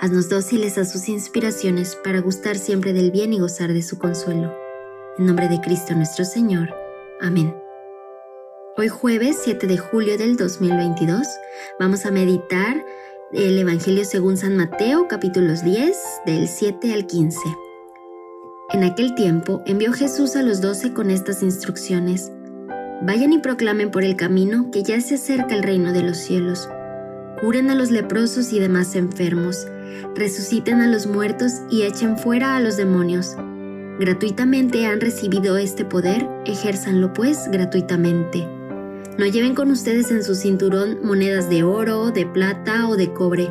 haznos dóciles a sus inspiraciones para gustar siempre del bien y gozar de su consuelo. En nombre de Cristo nuestro Señor. Amén. Hoy jueves 7 de julio del 2022 vamos a meditar el Evangelio según San Mateo capítulos 10 del 7 al 15. En aquel tiempo envió Jesús a los doce con estas instrucciones. Vayan y proclamen por el camino que ya se acerca el reino de los cielos. Curen a los leprosos y demás enfermos, resuciten a los muertos y echen fuera a los demonios. Gratuitamente han recibido este poder, ejérzanlo pues gratuitamente. No lleven con ustedes en su cinturón monedas de oro, de plata o de cobre.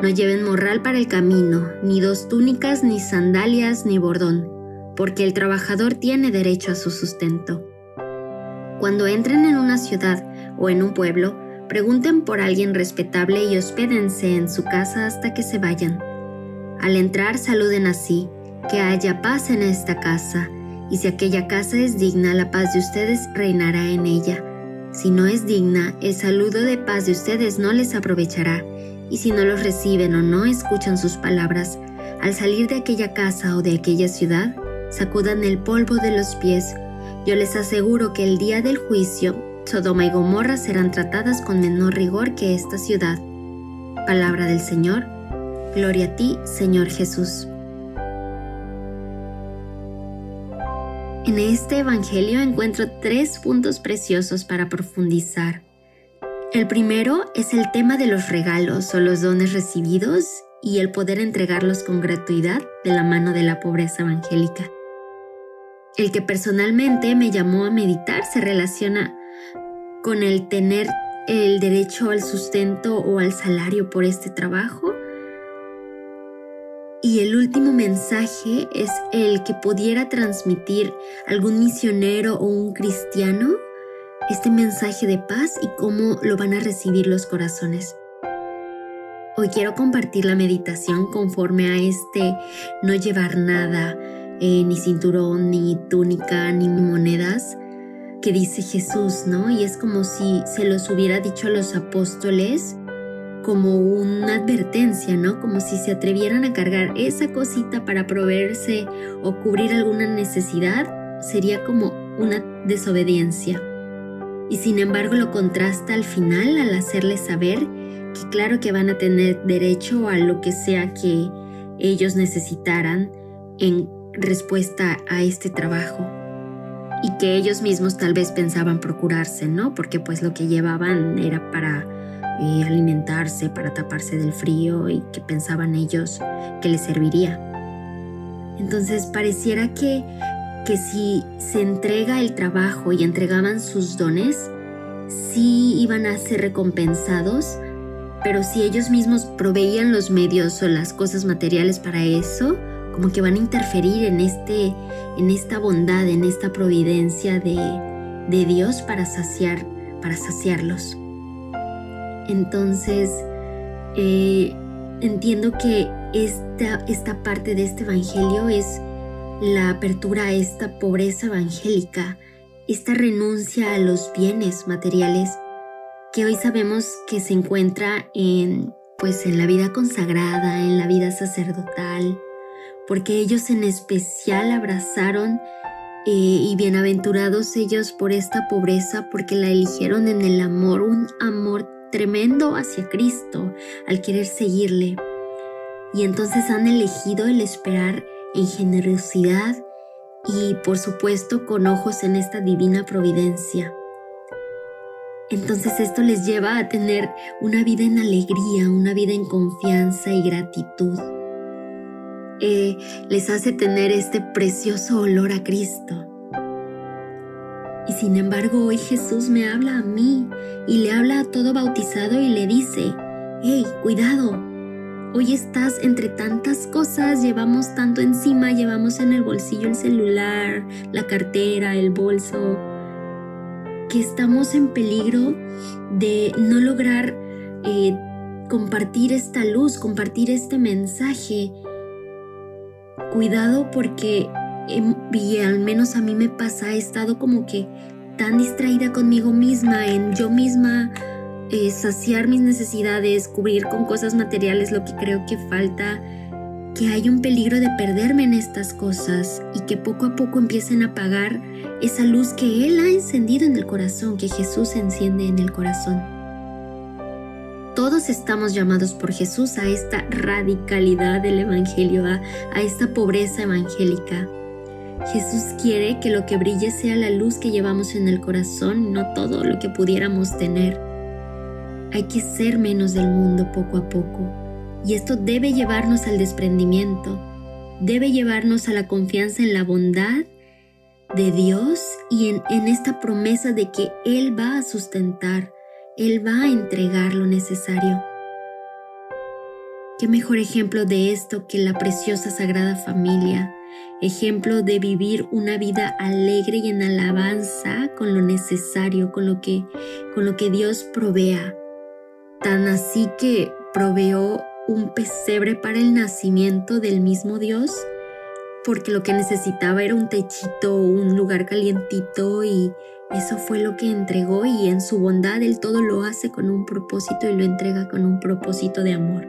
No lleven morral para el camino, ni dos túnicas, ni sandalias, ni bordón, porque el trabajador tiene derecho a su sustento. Cuando entren en una ciudad o en un pueblo, pregunten por alguien respetable y hospédense en su casa hasta que se vayan. Al entrar saluden así, que haya paz en esta casa, y si aquella casa es digna, la paz de ustedes reinará en ella. Si no es digna, el saludo de paz de ustedes no les aprovechará, y si no los reciben o no escuchan sus palabras, al salir de aquella casa o de aquella ciudad, sacudan el polvo de los pies yo les aseguro que el día del juicio, Sodoma y Gomorra serán tratadas con menor rigor que esta ciudad. Palabra del Señor. Gloria a ti, Señor Jesús. En este Evangelio encuentro tres puntos preciosos para profundizar. El primero es el tema de los regalos o los dones recibidos y el poder entregarlos con gratuidad de la mano de la pobreza evangélica. El que personalmente me llamó a meditar se relaciona con el tener el derecho al sustento o al salario por este trabajo. Y el último mensaje es el que pudiera transmitir algún misionero o un cristiano este mensaje de paz y cómo lo van a recibir los corazones. Hoy quiero compartir la meditación conforme a este no llevar nada, eh, ni cinturón, ni túnica, ni monedas que dice Jesús, ¿no? Y es como si se los hubiera dicho a los apóstoles como una advertencia, ¿no? Como si se atrevieran a cargar esa cosita para proveerse o cubrir alguna necesidad, sería como una desobediencia. Y sin embargo lo contrasta al final al hacerles saber que claro que van a tener derecho a lo que sea que ellos necesitaran en respuesta a este trabajo y que ellos mismos tal vez pensaban procurarse, ¿no? Porque pues lo que llevaban era para eh, alimentarse, para taparse del frío y que pensaban ellos que les serviría. Entonces pareciera que, que si se entrega el trabajo y entregaban sus dones, sí iban a ser recompensados, pero si ellos mismos proveían los medios o las cosas materiales para eso, como que van a interferir en, este, en esta bondad, en esta providencia de, Dios para saciar, para saciarlos. Entonces, eh, entiendo que esta, esta parte de este evangelio es la apertura a esta pobreza evangélica, esta renuncia a los bienes materiales que hoy sabemos que se encuentra en pues en la vida consagrada, en la vida sacerdotal, porque ellos en especial abrazaron eh, y bienaventurados ellos por esta pobreza, porque la eligieron en el amor, un amor tremendo hacia Cristo, al querer seguirle. Y entonces han elegido el esperar en generosidad y por supuesto con ojos en esta divina providencia. Entonces esto les lleva a tener una vida en alegría, una vida en confianza y gratitud. Eh, les hace tener este precioso olor a Cristo. Y sin embargo hoy Jesús me habla a mí y le habla a todo bautizado y le dice, hey, cuidado, Hoy estás entre tantas cosas, llevamos tanto encima, llevamos en el bolsillo el celular, la cartera, el bolso, que estamos en peligro de no lograr eh, compartir esta luz, compartir este mensaje. Cuidado porque, y al menos a mí me pasa, he estado como que tan distraída conmigo misma, en yo misma eh, saciar mis necesidades, cubrir con cosas materiales lo que creo que falta, que hay un peligro de perderme en estas cosas y que poco a poco empiecen a apagar esa luz que Él ha encendido en el corazón, que Jesús enciende en el corazón. Todos estamos llamados por Jesús a esta radicalidad del Evangelio, a, esta pobreza evangélica. Jesús quiere que lo que brille sea la luz que llevamos en el corazón, no todo lo que pudiéramos tener. Hay que ser menos del mundo poco a poco. Y esto debe llevarnos al desprendimiento, debe llevarnos a la confianza en la bondad de Dios y en, esta promesa de que Él va a sustentar, Él va a entregar lo necesario. Qué mejor ejemplo de esto que la preciosa Sagrada Familia, ejemplo de vivir una vida alegre y en alabanza con lo necesario, con lo que, con lo que Dios provea. Tan así que proveó un pesebre para el nacimiento del mismo Dios, porque lo que necesitaba era un techito, un lugar calientito y eso fue lo que entregó y en su bondad Él todo lo hace con un propósito y lo entrega con un propósito de amor.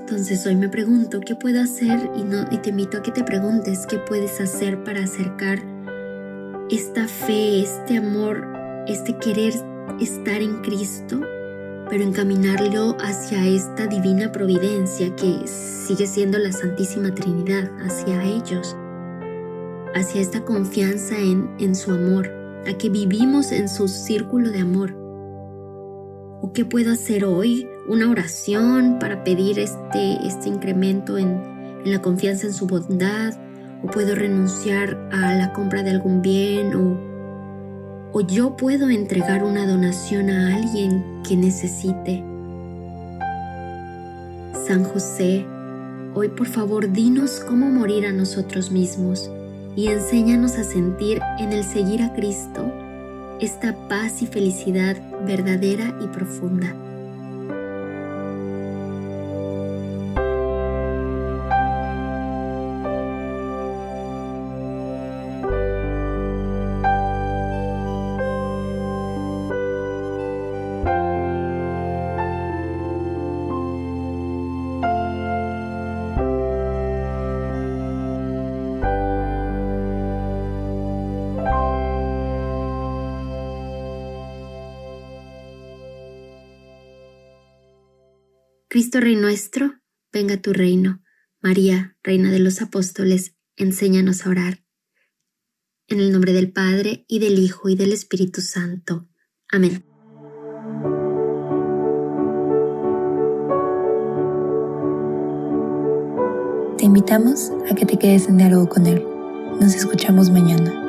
Entonces hoy me pregunto qué puedo hacer y, no, te invito a que te preguntes qué puedes hacer para acercar esta fe, este amor, este querer estar en Cristo, pero encaminarlo hacia esta divina providencia que sigue siendo la Santísima Trinidad, hacia ellos, hacia esta confianza en, en su amor, a que vivimos en su círculo de amor. ¿O qué puedo hacer hoy? Una oración para pedir este, este incremento en, en la confianza en su bondad, o puedo renunciar a la compra de algún bien, o o yo puedo entregar una donación a alguien que necesite. San José, hoy por favor dinos cómo morir a nosotros mismos y enséñanos a sentir en el seguir a Cristo esta paz y felicidad verdadera y profunda. Cristo Rey nuestro, venga tu reino. María, Reina de los Apóstoles, enséñanos a orar. En el nombre del Padre, y del Hijo, y del Espíritu Santo. Amén. Te invitamos a que te quedes en diálogo con Él. Nos escuchamos mañana.